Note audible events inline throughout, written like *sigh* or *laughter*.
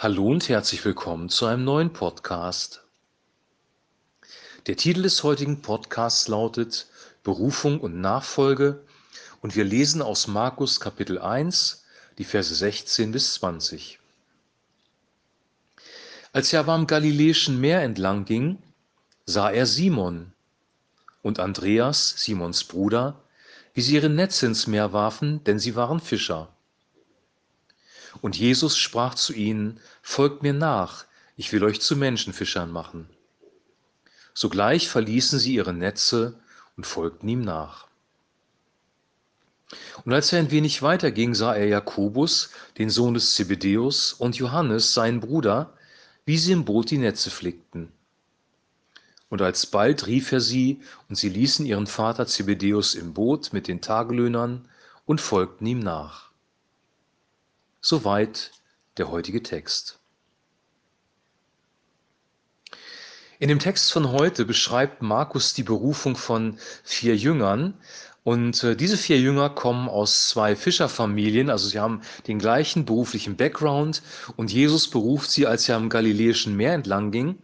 Hallo und herzlich willkommen zu einem neuen Podcast. Der Titel des heutigen Podcasts lautet Berufung und Nachfolge und wir lesen aus Markus Kapitel 1, die Verse 16 bis 20. Als er aber am Galiläischen Meer entlang ging, sah er Simon und Andreas, Simons Bruder, wie sie ihre Netze ins Meer warfen, denn sie waren Fischer. Und Jesus sprach zu ihnen, Folgt mir nach, ich will euch zu Menschenfischern machen. Sogleich verließen sie ihre Netze und folgten ihm nach. Und als er ein wenig weiter ging, sah er Jakobus, den Sohn des Zebedäus, und Johannes, seinen Bruder, wie sie im Boot die Netze flickten. Und alsbald rief er sie, und sie ließen ihren Vater Zebedäus im Boot mit den Tagelöhnern und folgten ihm nach. Soweit der heutige Text. In dem Text von heute beschreibt Markus die Berufung von vier Jüngern. Und äh, diese vier Jünger kommen aus zwei Fischerfamilien, also sie haben den gleichen beruflichen Background. Und Jesus beruft sie, als er am Galiläischen Meer entlang ging.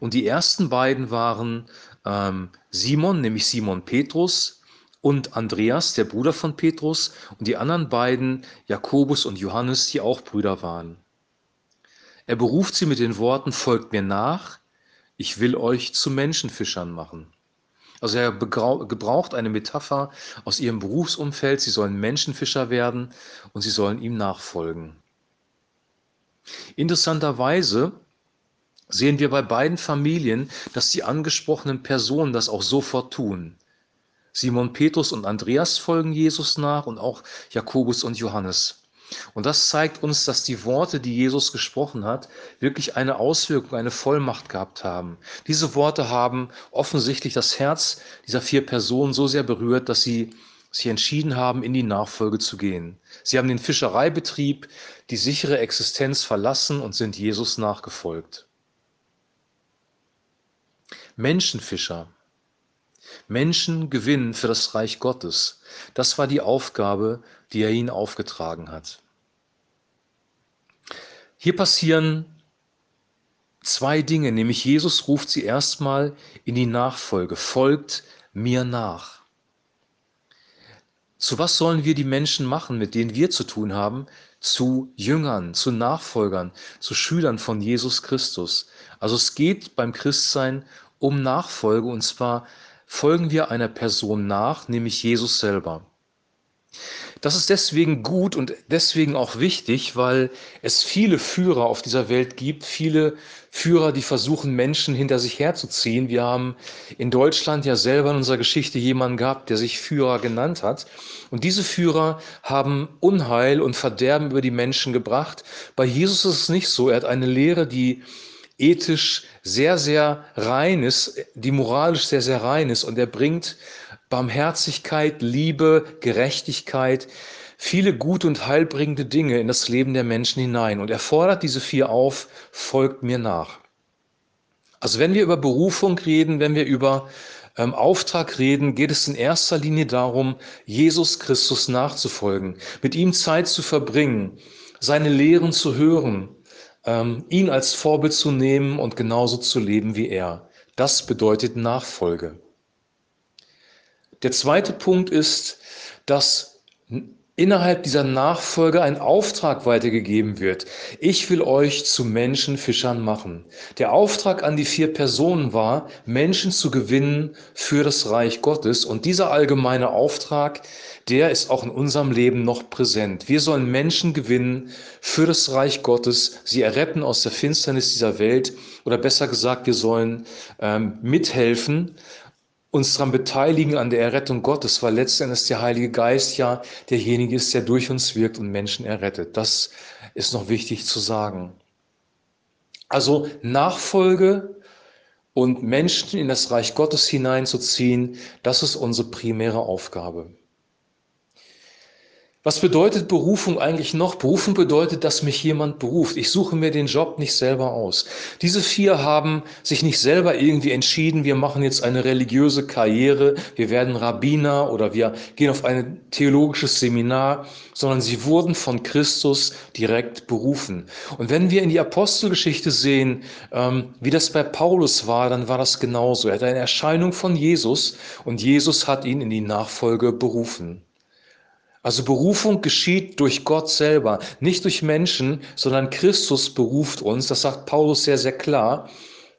Und die ersten beiden waren ähm, Simon, nämlich Simon Petrus, und Andreas, der Bruder von Petrus, und die anderen beiden, Jakobus und Johannes, die auch Brüder waren. Er beruft sie mit den Worten, folgt mir nach, ich will euch zu Menschenfischern machen. Also er gebraucht eine Metapher aus ihrem Berufsumfeld, sie sollen Menschenfischer werden und sie sollen ihm nachfolgen. Interessanterweise sehen wir bei beiden Familien, dass die angesprochenen Personen das auch sofort tun. Simon Petrus und Andreas folgen Jesus nach und auch Jakobus und Johannes. Und das zeigt uns, dass die Worte, die Jesus gesprochen hat, wirklich eine Auswirkung, eine Vollmacht gehabt haben. Diese Worte haben offensichtlich das Herz dieser vier Personen so sehr berührt, dass sie sich entschieden haben, in die Nachfolge zu gehen. Sie haben den Fischereibetrieb, die sichere Existenz verlassen und sind Jesus nachgefolgt. Menschenfischer. Menschen gewinnen für das Reich Gottes. Das war die Aufgabe, die er ihnen aufgetragen hat. Hier passieren zwei Dinge, nämlich Jesus ruft sie erstmal in die Nachfolge, folgt mir nach. Zu was sollen wir die Menschen machen, mit denen wir zu tun haben? Zu Jüngern, zu Nachfolgern, zu Schülern von Jesus Christus. Also es geht beim Christsein um Nachfolge und zwar folgen wir einer Person nach, nämlich Jesus selber. Das ist deswegen gut und deswegen auch wichtig, weil es viele Führer auf dieser Welt gibt, viele Führer, die versuchen, Menschen hinter sich herzuziehen. Wir haben in Deutschland ja selber in unserer Geschichte jemanden gehabt, der sich Führer genannt hat. Und diese Führer haben Unheil und Verderben über die Menschen gebracht. Bei Jesus ist es nicht so. Er hat eine Lehre, die ethisch sehr, sehr rein ist, die moralisch sehr, sehr rein ist. Und er bringt Barmherzigkeit, Liebe, Gerechtigkeit, viele gute und heilbringende Dinge in das Leben der Menschen hinein. Und er fordert diese vier auf, folgt mir nach. Also wenn wir über Berufung reden, wenn wir über ähm, Auftrag reden, geht es in erster Linie darum, Jesus Christus nachzufolgen, mit ihm Zeit zu verbringen, seine Lehren zu hören, ähm, ihn als Vorbild zu nehmen und genauso zu leben wie er. Das bedeutet Nachfolge. Der zweite Punkt ist, dass innerhalb dieser Nachfolge ein Auftrag weitergegeben wird. Ich will euch zu Menschenfischern machen. Der Auftrag an die vier Personen war, Menschen zu gewinnen für das Reich Gottes. Und dieser allgemeine Auftrag, der ist auch in unserem Leben noch präsent. Wir sollen Menschen gewinnen für das Reich Gottes, sie erretten aus der Finsternis dieser Welt oder besser gesagt, wir sollen ähm, mithelfen uns daran beteiligen an der Errettung Gottes, weil letztendlich der Heilige Geist ja derjenige ist, der durch uns wirkt und Menschen errettet. Das ist noch wichtig zu sagen. Also Nachfolge und Menschen in das Reich Gottes hineinzuziehen, das ist unsere primäre Aufgabe. Was bedeutet Berufung eigentlich noch? Berufung bedeutet, dass mich jemand beruft. Ich suche mir den Job nicht selber aus. Diese vier haben sich nicht selber irgendwie entschieden, wir machen jetzt eine religiöse Karriere, wir werden Rabbiner oder wir gehen auf ein theologisches Seminar, sondern sie wurden von Christus direkt berufen. Und wenn wir in die Apostelgeschichte sehen, ähm, wie das bei Paulus war, dann war das genauso. Er hat eine Erscheinung von Jesus und Jesus hat ihn in die Nachfolge berufen. Also Berufung geschieht durch Gott selber, nicht durch Menschen, sondern Christus beruft uns. Das sagt Paulus sehr, sehr klar.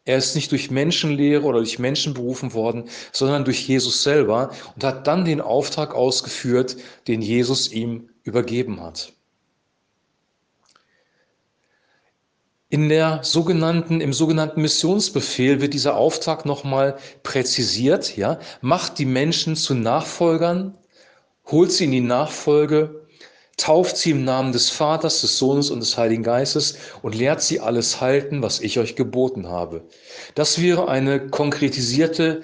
Er ist nicht durch Menschenlehre oder durch Menschen berufen worden, sondern durch Jesus selber und hat dann den Auftrag ausgeführt, den Jesus ihm übergeben hat. In der sogenannten, Im sogenannten Missionsbefehl wird dieser Auftrag nochmal präzisiert. Ja? Macht die Menschen zu Nachfolgern holt sie in die Nachfolge, tauft sie im Namen des Vaters, des Sohnes und des Heiligen Geistes und lehrt sie alles halten, was ich euch geboten habe. Das wäre eine konkretisierte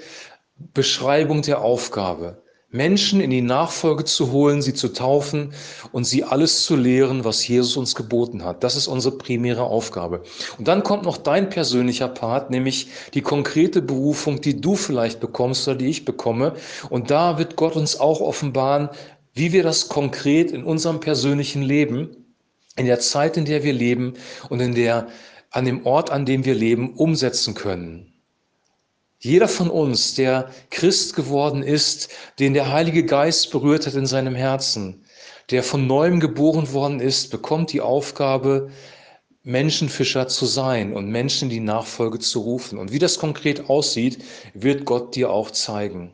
Beschreibung der Aufgabe. Menschen in die Nachfolge zu holen, sie zu taufen und sie alles zu lehren, was Jesus uns geboten hat. Das ist unsere primäre Aufgabe. Und dann kommt noch dein persönlicher Part, nämlich die konkrete Berufung, die du vielleicht bekommst oder die ich bekomme. Und da wird Gott uns auch offenbaren, wie wir das konkret in unserem persönlichen Leben, in der Zeit, in der wir leben und in der, an dem Ort, an dem wir leben, umsetzen können. Jeder von uns, der Christ geworden ist, den der Heilige Geist berührt hat in seinem Herzen, der von neuem geboren worden ist, bekommt die Aufgabe, Menschenfischer zu sein und Menschen die Nachfolge zu rufen. Und wie das konkret aussieht, wird Gott dir auch zeigen.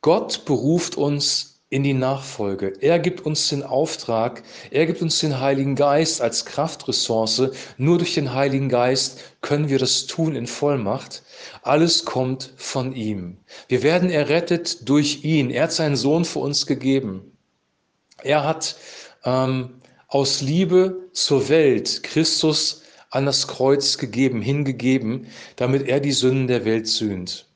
Gott beruft uns in die Nachfolge. Er gibt uns den Auftrag, er gibt uns den Heiligen Geist als Kraftressource. Nur durch den Heiligen Geist können wir das tun in Vollmacht. Alles kommt von ihm. Wir werden errettet durch ihn. Er hat seinen Sohn für uns gegeben. Er hat ähm, aus Liebe zur Welt Christus an das Kreuz gegeben, hingegeben, damit er die Sünden der Welt sühnt.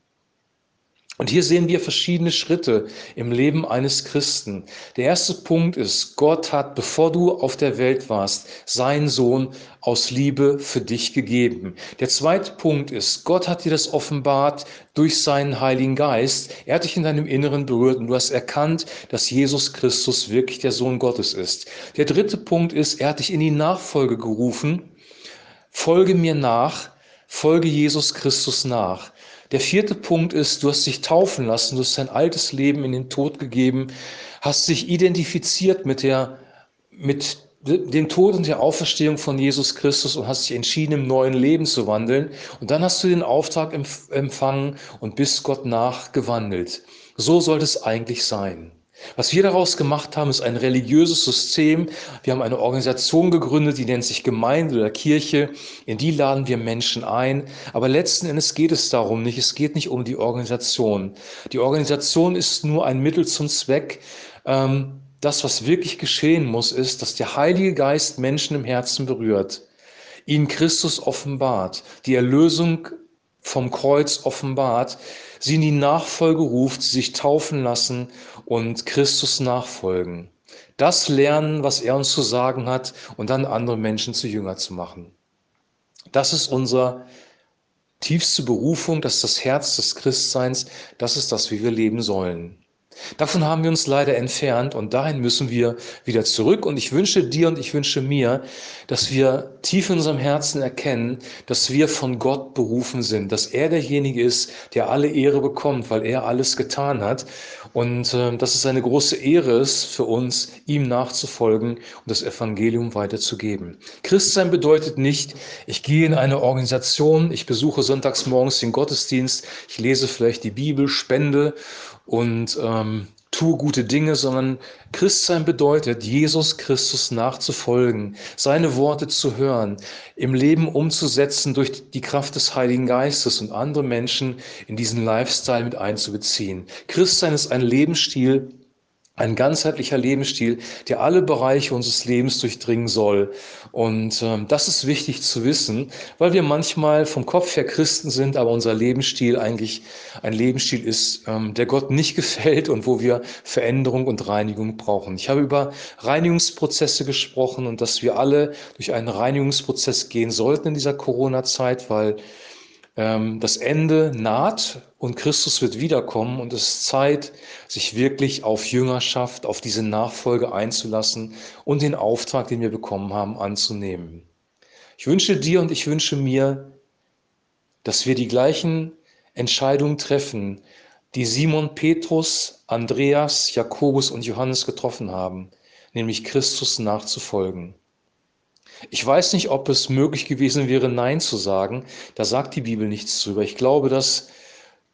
Und hier sehen wir verschiedene Schritte im Leben eines Christen. Der erste Punkt ist, Gott hat, bevor du auf der Welt warst, seinen Sohn aus Liebe für dich gegeben. Der zweite Punkt ist, Gott hat dir das offenbart durch seinen Heiligen Geist. Er hat dich in deinem Inneren berührt und du hast erkannt, dass Jesus Christus wirklich der Sohn Gottes ist. Der dritte Punkt ist, er hat dich in die Nachfolge gerufen. Folge mir nach, folge Jesus Christus nach. Der vierte Punkt ist, du hast dich taufen lassen, du hast dein altes Leben in den Tod gegeben, hast dich identifiziert mit der, mit dem Tod und der Auferstehung von Jesus Christus und hast dich entschieden, im neuen Leben zu wandeln. Und dann hast du den Auftrag empfangen und bist Gott nachgewandelt. So sollte es eigentlich sein. Was wir daraus gemacht haben, ist ein religiöses System. Wir haben eine Organisation gegründet, die nennt sich Gemeinde oder Kirche. In die laden wir Menschen ein. Aber letzten Endes geht es darum nicht. Es geht nicht um die Organisation. Die Organisation ist nur ein Mittel zum Zweck. Ähm, das, was wirklich geschehen muss, ist, dass der Heilige Geist Menschen im Herzen berührt, ihnen Christus offenbart, die Erlösung vom Kreuz offenbart, sie in die Nachfolge ruft, sie sich taufen lassen und Christus nachfolgen. Das lernen, was er uns zu sagen hat und dann andere Menschen zu Jünger zu machen. Das ist unsere tiefste Berufung, das ist das Herz des Christseins, das ist das, wie wir leben sollen. Davon haben wir uns leider entfernt und dahin müssen wir wieder zurück. Und ich wünsche dir und ich wünsche mir, dass wir tief in unserem Herzen erkennen, dass wir von Gott berufen sind, dass er derjenige ist, der alle Ehre bekommt, weil er alles getan hat. Und äh, dass es eine große Ehre ist für uns, ihm nachzufolgen und das Evangelium weiterzugeben. Christsein bedeutet nicht, ich gehe in eine Organisation, ich besuche sonntags morgens den Gottesdienst, ich lese vielleicht die Bibel, spende und ähm, tue gute Dinge, sondern Christsein bedeutet, Jesus Christus nachzufolgen, seine Worte zu hören, im Leben umzusetzen durch die Kraft des Heiligen Geistes und andere Menschen in diesen Lifestyle mit einzubeziehen. Christsein ist ein Lebensstil, ein ganzheitlicher Lebensstil, der alle Bereiche unseres Lebens durchdringen soll. Und ähm, das ist wichtig zu wissen, weil wir manchmal vom Kopf her Christen sind, aber unser Lebensstil eigentlich ein Lebensstil ist, ähm, der Gott nicht *laughs* gefällt und wo wir Veränderung und Reinigung brauchen. Ich habe über Reinigungsprozesse gesprochen und dass wir alle durch einen Reinigungsprozess gehen sollten in dieser Corona-Zeit, weil das Ende naht und Christus wird wiederkommen und es ist Zeit, sich wirklich auf Jüngerschaft, auf diese Nachfolge einzulassen und den Auftrag, den wir bekommen haben, anzunehmen. Ich wünsche dir und ich wünsche mir, dass wir die gleichen Entscheidungen treffen, die Simon Petrus, Andreas, Jakobus und Johannes getroffen haben, nämlich Christus nachzufolgen. Ich weiß nicht, ob es möglich gewesen wäre, Nein zu sagen. Da sagt die Bibel nichts drüber. Ich glaube, dass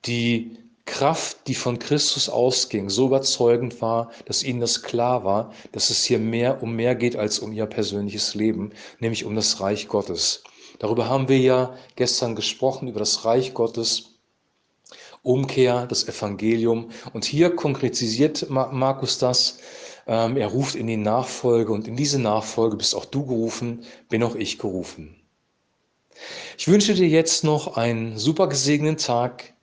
die Kraft, die von Christus ausging, so überzeugend war, dass ihnen das klar war, dass es hier mehr um mehr geht als um ihr persönliches Leben, nämlich um das Reich Gottes. Darüber haben wir ja gestern gesprochen, über das Reich Gottes, Umkehr, das Evangelium. Und hier konkretisiert Markus das er ruft in die Nachfolge und in diese Nachfolge bist auch du gerufen, bin auch ich gerufen. Ich wünsche dir jetzt noch einen super gesegneten Tag.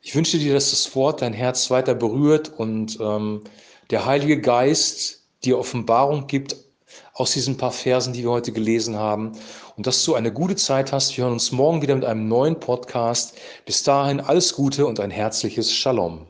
Ich wünsche dir, dass das Wort dein Herz weiter berührt und ähm, der Heilige Geist dir Offenbarung gibt aus diesen paar Versen, die wir heute gelesen haben. Und dass du eine gute Zeit hast. Wir hören uns morgen wieder mit einem neuen Podcast. Bis dahin alles Gute und ein herzliches Shalom.